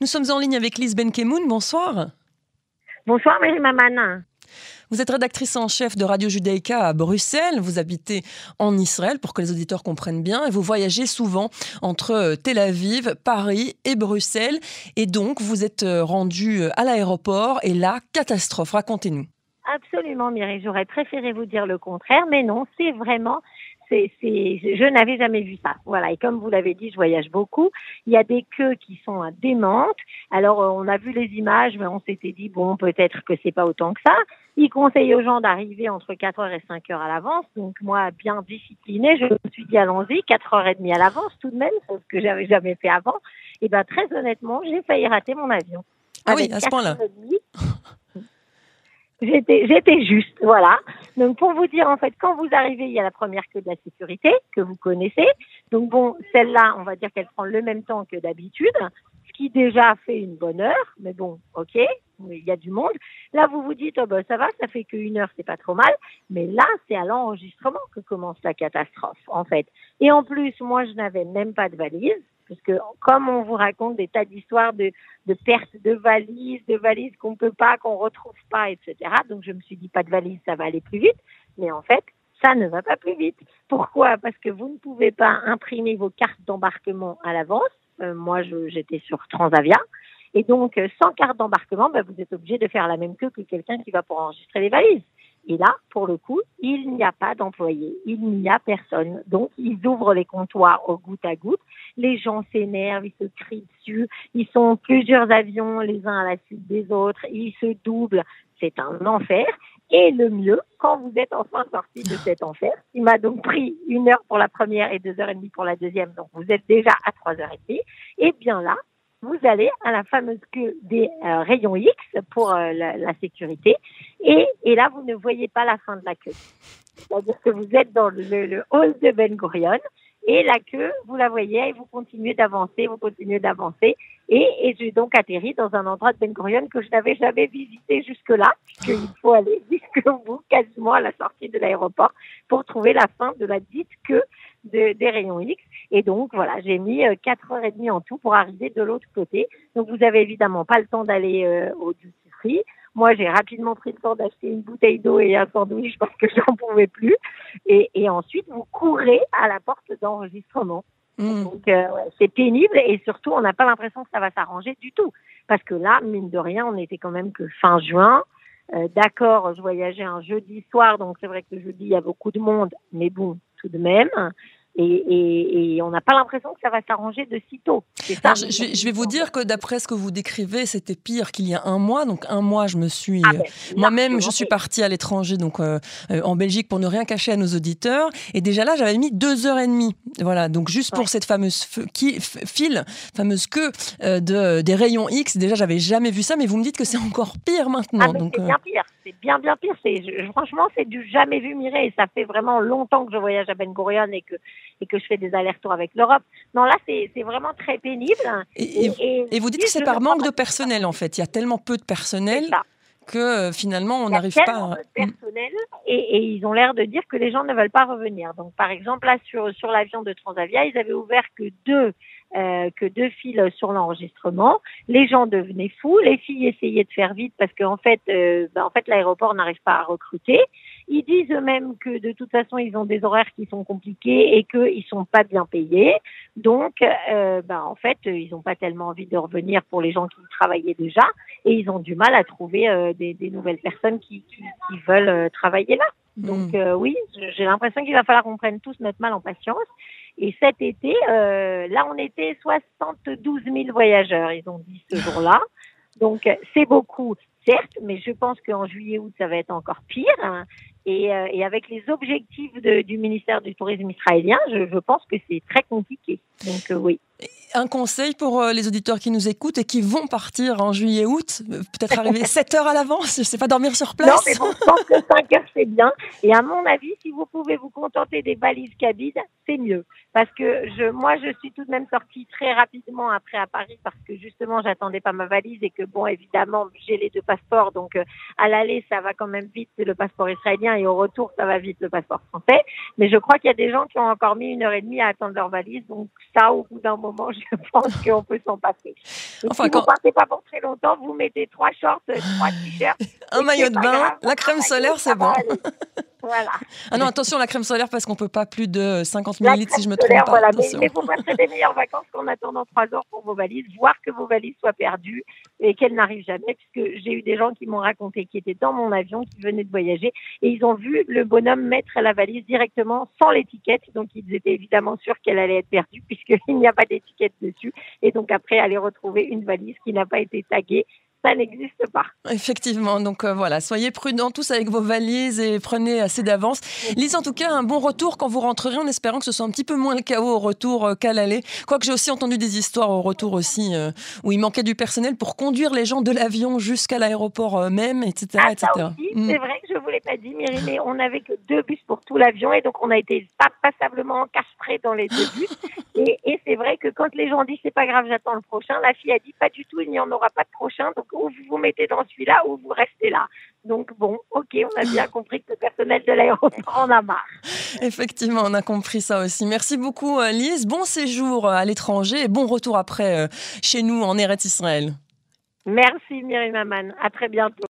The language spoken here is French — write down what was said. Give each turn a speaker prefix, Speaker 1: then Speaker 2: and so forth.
Speaker 1: Nous sommes en ligne avec Lise Benkemoun. Bonsoir.
Speaker 2: Bonsoir, Mary Maman.
Speaker 1: Vous êtes rédactrice en chef de Radio Judaïka à Bruxelles. Vous habitez en Israël pour que les auditeurs comprennent bien. Et vous voyagez souvent entre euh, Tel Aviv, Paris et Bruxelles. Et donc, vous êtes euh, rendu euh, à l'aéroport et là, catastrophe. Racontez-nous.
Speaker 2: Absolument, Mireille. J'aurais préféré vous dire le contraire, mais non, c'est vraiment c'est, je n'avais jamais vu ça. Voilà. Et comme vous l'avez dit, je voyage beaucoup. Il y a des queues qui sont démentes. Alors, euh, on a vu les images, mais on s'était dit, bon, peut-être que c'est pas autant que ça. Il conseille aux gens d'arriver entre 4 heures et 5 heures à l'avance. Donc, moi, bien disciplinée, je me suis dit, allons-y, 4 heures et demie à l'avance tout de même, ce que j'avais jamais fait avant. Et ben, très honnêtement, j'ai failli rater mon avion.
Speaker 1: Ah oui, à ce point-là.
Speaker 2: J'étais, j'étais juste, voilà. Donc pour vous dire en fait, quand vous arrivez, il y a la première queue de la sécurité que vous connaissez. Donc bon, celle-là, on va dire qu'elle prend le même temps que d'habitude, ce qui déjà fait une bonne heure. Mais bon, ok, il y a du monde. Là, vous vous dites, oh ben ça va, ça fait qu'une heure, c'est pas trop mal. Mais là, c'est à l'enregistrement que commence la catastrophe, en fait. Et en plus, moi, je n'avais même pas de valise puisque comme on vous raconte des tas d'histoires de, de perte de valises, de valises qu'on peut pas, qu'on retrouve pas, etc. Donc je me suis dit pas de valise, ça va aller plus vite. Mais en fait, ça ne va pas plus vite. Pourquoi? Parce que vous ne pouvez pas imprimer vos cartes d'embarquement à l'avance. Euh, moi, j'étais sur Transavia. Et donc, euh, sans carte d'embarquement, ben, vous êtes obligé de faire la même queue que quelqu'un qui va pour enregistrer les valises. Et là, pour le coup, il n'y a pas d'employés, il n'y a personne. Donc, ils ouvrent les comptoirs au goutte à goutte. Les gens s'énervent, ils se crient dessus. Ils sont plusieurs avions les uns à la suite des autres. Ils se doublent. C'est un enfer. Et le mieux, quand vous êtes enfin sorti de cet enfer, il m'a donc pris une heure pour la première et deux heures et demie pour la deuxième, donc vous êtes déjà à trois heures et demie, et bien là, vous allez à la fameuse queue des euh, rayons X pour euh, la, sécurité. Et, et, là, vous ne voyez pas la fin de la queue. C'est-à-dire que vous êtes dans le, hall de Ben Gurion et la queue, vous la voyez et vous continuez d'avancer, vous continuez d'avancer. Et, et j'ai donc atterri dans un endroit de Ben Gurion que je n'avais jamais visité jusque-là, puisqu'il faut aller jusque bout, quasiment à la sortie de l'aéroport, pour trouver la fin de la dite queue de, des rayons X. Et donc, voilà, j'ai mis euh, quatre heures et demie en tout pour arriver de l'autre côté. Donc, vous avez évidemment pas le temps d'aller euh, au duty free. Moi, j'ai rapidement pris le temps d'acheter une bouteille d'eau et un sandwich parce que j'en pouvais plus. Et, et, ensuite, vous courez à la porte d'enregistrement. Mmh. Donc, euh, c'est pénible et surtout, on n'a pas l'impression que ça va s'arranger du tout. Parce que là, mine de rien, on était quand même que fin juin. Euh, D'accord, je voyageais un jeudi soir, donc c'est vrai que le jeudi, il y a beaucoup de monde, mais bon, tout de même. Et, on n'a pas l'impression que ça va s'arranger de sitôt.
Speaker 1: Ça, je, je, vais vous dire que d'après ce que vous décrivez, c'était pire qu'il y a un mois. Donc un mois, je me suis
Speaker 2: ah ben,
Speaker 1: euh, moi-même, je suis partie à l'étranger, donc euh, euh, en Belgique, pour ne rien cacher à nos auditeurs. Et déjà là, j'avais mis deux heures et demie. Voilà, donc juste pour cette fameuse qui, file, fameuse queue de, des rayons X. Déjà, j'avais jamais vu ça, mais vous me dites que c'est encore pire maintenant.
Speaker 2: Ah, c'est bien pire. C'est bien bien pire. C'est franchement, c'est du jamais vu Mireille. Ça fait vraiment longtemps que je voyage à Ben Gurion et que et que je fais des allers-retours avec l'Europe. Non, là, c'est vraiment très pénible.
Speaker 1: Et, vous dites que c'est par manque de personnel, en fait. Il y a tellement peu de personnel que euh, finalement, on n'arrive pas
Speaker 2: à... De personnel et, et, ils ont l'air de dire que les gens ne veulent pas revenir. Donc, par exemple, là, sur, sur l'avion de Transavia, ils avaient ouvert que deux euh, que deux fils sur l'enregistrement. Les gens devenaient fous, les filles essayaient de faire vite parce qu'en fait, euh, ben, en fait, l'aéroport n'arrive pas à recruter. Ils disent eux-mêmes que de toute façon, ils ont des horaires qui sont compliqués et qu'ils sont pas bien payés. Donc, euh, ben, en fait, ils n'ont pas tellement envie de revenir pour les gens qui travaillaient déjà et ils ont du mal à trouver des, nouvelles personnes qui veulent travailler là. Donc hmm. oui, j'ai l'impression qu'il va falloir qu'on prenne tous notre mal en patience et cet été, euh, là, on était 72 000 voyageurs, ils ont dit ce jour-là. Donc, c'est beaucoup, certes, mais je pense qu'en juillet-août, ça va être encore pire. Hein. Et, euh, et, avec les objectifs de, du ministère du Tourisme israélien, je, je pense que c'est très compliqué. Donc, euh, oui
Speaker 1: un conseil pour euh, les auditeurs qui nous écoutent et qui vont partir en juillet-août euh, Peut-être arriver 7 heures à l'avance Je ne sais pas dormir sur place
Speaker 2: Non, mais bon, je pense que 5 heures, c'est bien. Et à mon avis, si vous pouvez vous contenter des valises cabines, c'est mieux. Parce que je, moi, je suis tout de même sortie très rapidement après à Paris parce que justement, j'attendais pas ma valise et que, bon, évidemment, j'ai les deux passeports. Donc, euh, à l'aller, ça va quand même vite, le passeport israélien. Et au retour, ça va vite, le passeport français. Mais je crois qu'il y a des gens qui ont encore mis une heure et demie à attendre leur valise. Donc, ça, au bout d'un moment, je pense qu'on peut s'en passer. enfin, si quand... vous partez pas pour très longtemps, vous mettez trois shorts, trois t-shirts.
Speaker 1: Un maillot de bain, la crème solaire, c'est bon. Voilà. Ah non, attention, la crème solaire, parce qu'on peut pas plus de 50 ml si je me trompe pas.
Speaker 2: Voilà, mais faut passer des meilleures vacances qu'en attendant trois heures pour vos valises, voir que vos valises soient perdues et qu'elles n'arrivent jamais, puisque j'ai eu des gens qui m'ont raconté qui étaient dans mon avion, qui venaient de voyager, et ils ont vu le bonhomme mettre la valise directement sans l'étiquette, donc ils étaient évidemment sûrs qu'elle allait être perdue, puisqu'il n'y a pas d'étiquette dessus, et donc après aller retrouver une valise qui n'a pas été taguée ça n'existe pas.
Speaker 1: Effectivement, donc euh, voilà, soyez prudents tous avec vos valises et prenez assez d'avance. Lise, en tout cas, un bon retour quand vous rentrerez en espérant que ce soit un petit peu moins le chaos au retour euh, qu'à l'aller. Quoique j'ai aussi entendu des histoires au retour aussi euh, où il manquait du personnel pour conduire les gens de l'avion jusqu'à l'aéroport même, etc.
Speaker 2: Ah, etc. C'est vrai l'ai pas dit, Myri, mais on n'avait que deux bus pour tout l'avion et donc on a été pas passablement encastrés dans les deux bus. et, et c'est vrai que quand les gens disent c'est pas grave, j'attends le prochain, la fille a dit pas du tout, il n'y en aura pas de prochain. Donc ou vous vous mettez dans celui-là ou vous restez là. Donc bon, ok, on a bien compris que le personnel de l'aéroport en a marre.
Speaker 1: Effectivement, on a compris ça aussi. Merci beaucoup euh, Lise. Bon séjour euh, à l'étranger et bon retour après euh, chez nous en Eretz Israël.
Speaker 2: Merci Myriam Maman. À très bientôt.